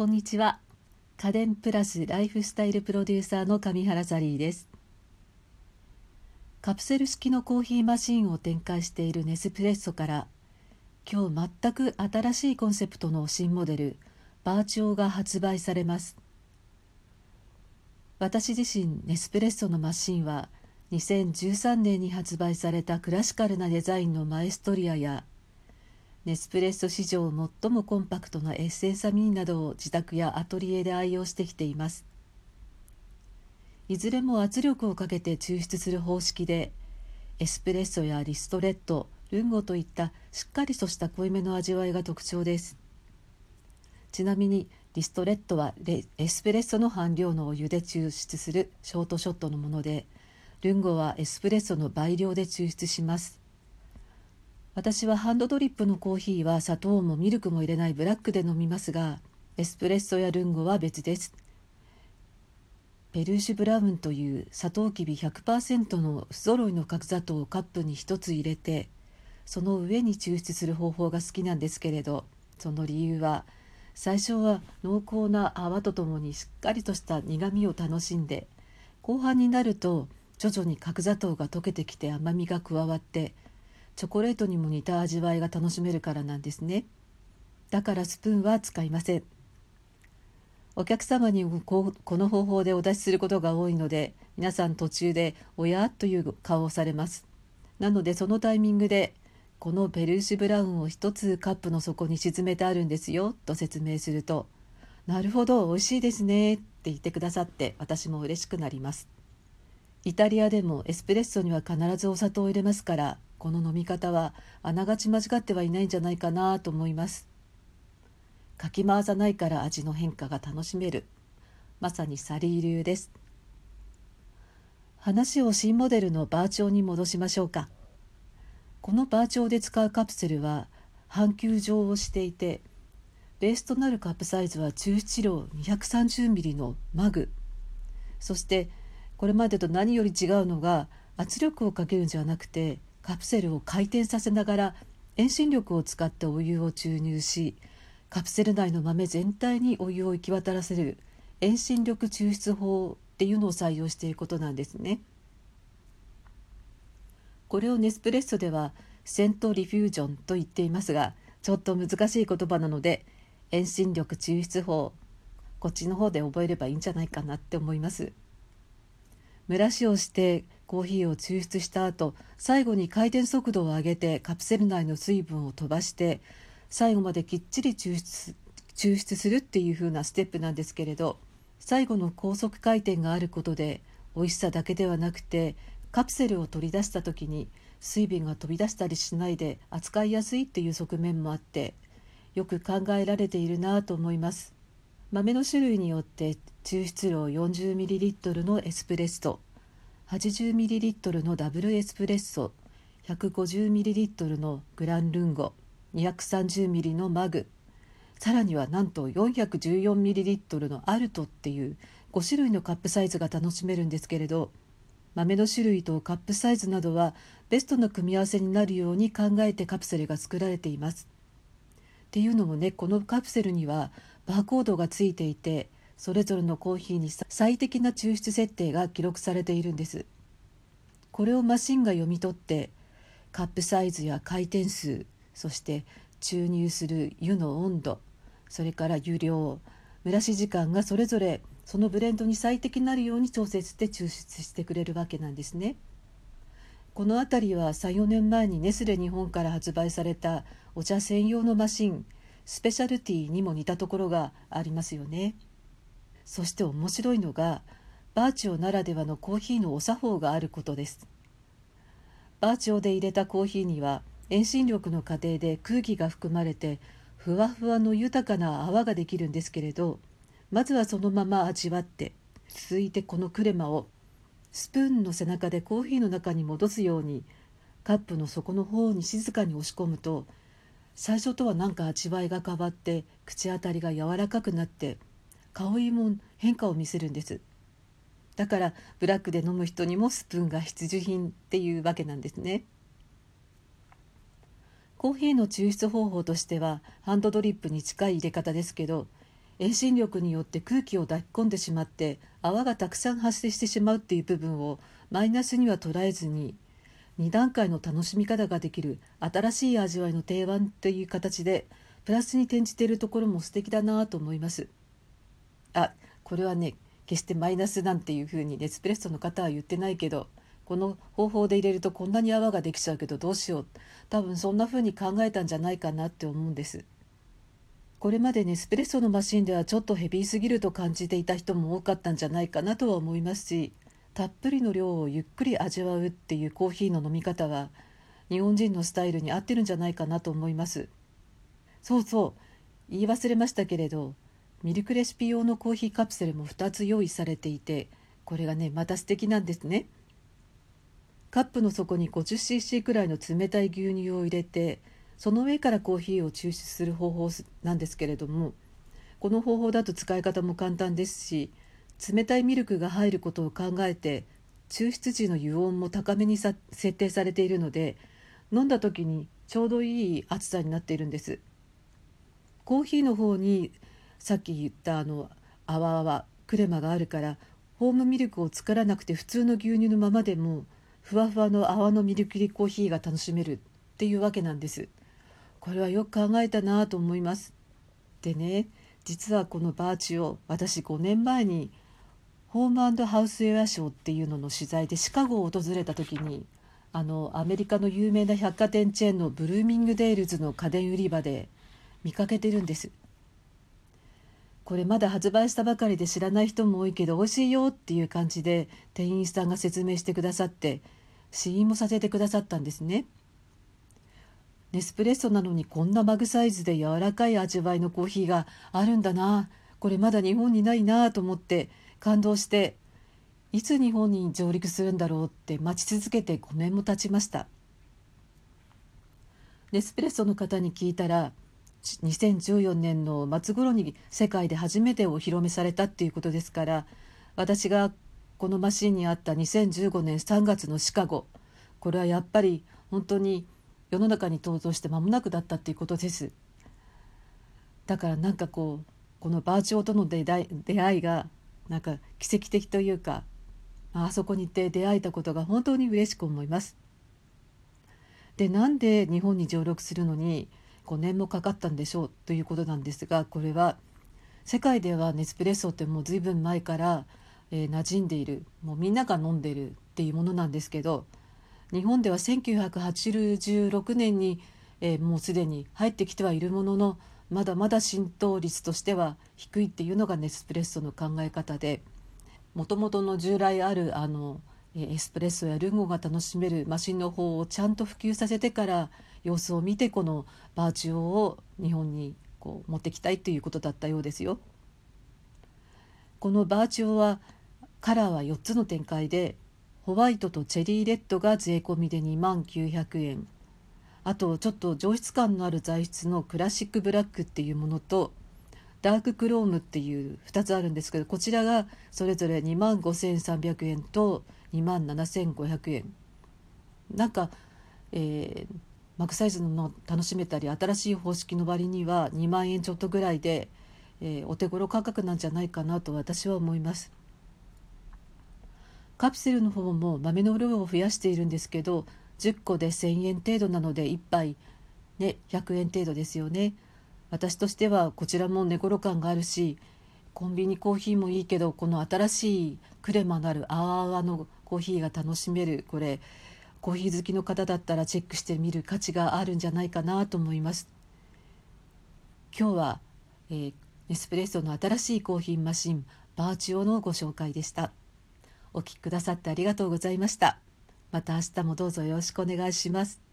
こんにちは。家電プラスライフスタイルプロデューサーの上原サリーです。カプセル式のコーヒーマシンを展開しているネスプレッソから今日全く新しいコンセプトの新モデルバーチオが発売されます。私自身ネスプレッソのマシンは2013年に発売されたクラシカルなデザインのマエストリアやネスプレッソ史上最もコンパクトなエッセンサミンなどを自宅やアトリエで愛用してきています。いずれも圧力をかけて抽出する方式でエスプレッソやリストレットルンゴといったしっかりとした濃いめの味わいが特徴です。ちなみにリストレットはエスプレッソの半量のお湯で抽出するショートショットのものでルンゴはエスプレッソの倍量で抽出します。私はハンドドリップのコーヒーは砂糖もミルクも入れないブラックで飲みますがエスプレッソやルンゴは別です。ペルーシュブラウンというサトウキビ100%の不揃いの角砂糖をカップに1つ入れてその上に抽出する方法が好きなんですけれどその理由は最初は濃厚な泡とともにしっかりとした苦みを楽しんで後半になると徐々に角砂糖が溶けてきて甘みが加わってチョコレートにも似た味わいが楽しめるからなんですね。だからスプーンは使いません。お客様にこの方法でお出しすることが多いので皆さん途中で「おや?」という顔をされます。なのでそのタイミングで「このペルーシュブラウンを一つカップの底に沈めてあるんですよ」と説明すると「なるほど美味しいですね」って言ってくださって私も嬉しくなります。イタリアでもエスプレッソには必ずお砂糖を入れますからこの飲み方はあながち間違ってはいないんじゃないかなと思います。かき回さないから味の変化が楽しめる。まさにサリー流です。話を新モデルのバーチョウに戻しましょうか。このバーチョウで使うカプセルは半球状をしていてベースとなるカップサイズは抽出量 230ml のマグ。そしてこれまでと何より違うのが圧力をかけるんじゃなくてカプセルを回転させながら遠心力を使ってお湯を注入しカプセル内の豆全体にお湯を行き渡らせる遠心力抽出法っていうのを採用していることなんですね。これをネスプレッソではセントリフュージョンと言っていますがちょっと難しい言葉なので遠心力抽出法こっちの方で覚えればいいんじゃないかなって思います。蒸らしをしてコーヒーを抽出した後最後に回転速度を上げてカプセル内の水分を飛ばして最後まできっちり抽出抽出するっていう風なステップなんですけれど最後の高速回転があることで美味しさだけではなくてカプセルを取り出した時に水分が飛び出したりしないで扱いやすいっていう側面もあってよく考えられているなと思います。豆の種類によって抽出量 40ml のエスプレッソ。80ml のダブルエスプレッソ 150ml のグランルンゴ 230ml のマグさらにはなんと 414ml のアルトっていう5種類のカップサイズが楽しめるんですけれど豆の種類とカップサイズなどはベストな組み合わせになるように考えてカプセルが作られています。っていうのもねこのカプセルにはバーコードがついていてそれぞれのコーヒーに最適な抽出設定が記録されているんです。これをマシンが読み取ってカップサイズや回転数そして注入する湯の温度それから湯量蒸らし時間がそれぞれそのブレンドに最適になるように調節して抽出してくれるわけなんですね。この辺りは34年前にネスレ日本から発売されたお茶専用のマシンスペシャルティにも似たところがありますよね。そして面白いのがバーチオならではのコーヒーのお作法があることです。バーチオで入れたコーヒーには遠心力の過程で空気が含まれてふわふわの豊かな泡ができるんですけれどまずはそのまま味わって続いてこのクレマをスプーンの背中でコーヒーの中に戻すようにカップの底の方に静かに押し込むと最初とは何か味わいが変わって口当たりが柔らかくなって香りも変化を見せるんですだからブラックで飲む人にもスプーンが必需品っていうわけなんですね。コーヒーの抽出方法としてはハンドドリップに近い入れ方ですけど遠心力によって空気を抱き込んでしまって泡がたくさん発生してしまうっていう部分をマイナスには捉えずに2段階の楽しみ方ができる新しい味わいの定番という形でプラスに転じているところも素敵だなと思いますあこれはね決してマイナスなんていうふうにネスプレッソの方は言ってないけどこの方法で入れるとこんなに泡ができちゃうけどどうしよう。多分そんな風に考えたんじゃないかなって思うんです。これまでネスプレッソのマシンではちょっとヘビーすぎると感じていた人も多かったんじゃないかなとは思いますしたっぷりの量をゆっくり味わうっていうコーヒーの飲み方は日本人のスタイルに合ってるんじゃないかなと思います。そうそう言い忘れましたけれどミルクレシピ用のコーヒーカプセルも2つ用意されていてこれがねまた素敵なんですね。カップの底に 50cc くらいの冷たい牛乳を入れてその上からコーヒーを抽出する方法なんですけれどもこの方法だと使い方も簡単ですし冷たいミルクが入ることを考えて抽出時の油温も高めに設定されているので飲んだ時にちょうどいい熱さになっているんです。コーヒーの方にさっき言ったあの泡泡クレマがあるからホームミルクを作らなくて普通の牛乳のままでもふわふわの泡のミルクリコーヒーが楽しめるっていうわけなんです。これはよく考えたなと思います。でね実はこのバーチを私5年前にホームハウスウェアショーっていうのの取材でシカゴを訪れた時にあのアメリカの有名な百貨店チェーンのブルーミングデールズの家電売り場で見かけてるんです。これまだ発売したばかりで知らない人も多いけど美味しいよっていう感じで店員さんが説明してくださって試飲もさせてくださったんですね。ネスプレッソなのにこんなマグサイズで柔らかい味わいのコーヒーがあるんだな。これまだ日本にないなと思って感動していつ日本に上陸するんだろうって待ち続けて5年も経ちました。ネスプレッソの方に聞いたら2014年の末頃に世界で初めてお披露目されたっていうことですから私がこのマシンにあった2015年3月のシカゴこれはやっぱり本当に世の中に登場して間もなくだったっていうことですだからなんかこうこのバーチョーとの出会いがなんか奇跡的というかあそこに行って出会えたことが本当に嬉しく思います。でなんで日本に上陸するのに5年もかかったんでしょうということなんですがこれは世界ではネスプレッソってもう随分前から、えー、馴染んでいるもうみんなが飲んでるっていうものなんですけど日本では1986年に、えー、もうすでに入ってきてはいるもののまだまだ浸透率としては低いっていうのがネスプレッソの考え方でもともとの従来あるあのエスプレッソやルンゴが楽しめるマシンの方をちゃんと普及させてから様子を見てこのバーチュオを日本にこう持ってきたいということだったようですよ。このバーチオはカラーは4つの展開でホワイトとチェリーレッドが税込みで2万900円あとちょっと上質感のある材質のクラシックブラックっていうものとダーククロームっていう2つあるんですけどこちらがそれぞれ2万5300円と2万7500円なんか、えー、マクサイズの楽しめたり新しい方式の割には2万円ちょっとぐらいで、えー、お手頃価格なんじゃないかなと私は思います。カプセルの方も豆の量を増やしているんですけど10個で1,000円程度なので1杯ね100円程度ですよね。私としてはこちらも寝頃感があるしコンビニコーヒーもいいけどこの新しいクレマなるあわのコーヒーが楽しめるこれコーヒー好きの方だったらチェックしてみる価値があるんじゃないかなと思います今日は、えー、ネスプレッソの新しいコーヒーマシンバーチオのご紹介でしたお聴きくださってありがとうございました。また明日もどうぞよろしくお願いします。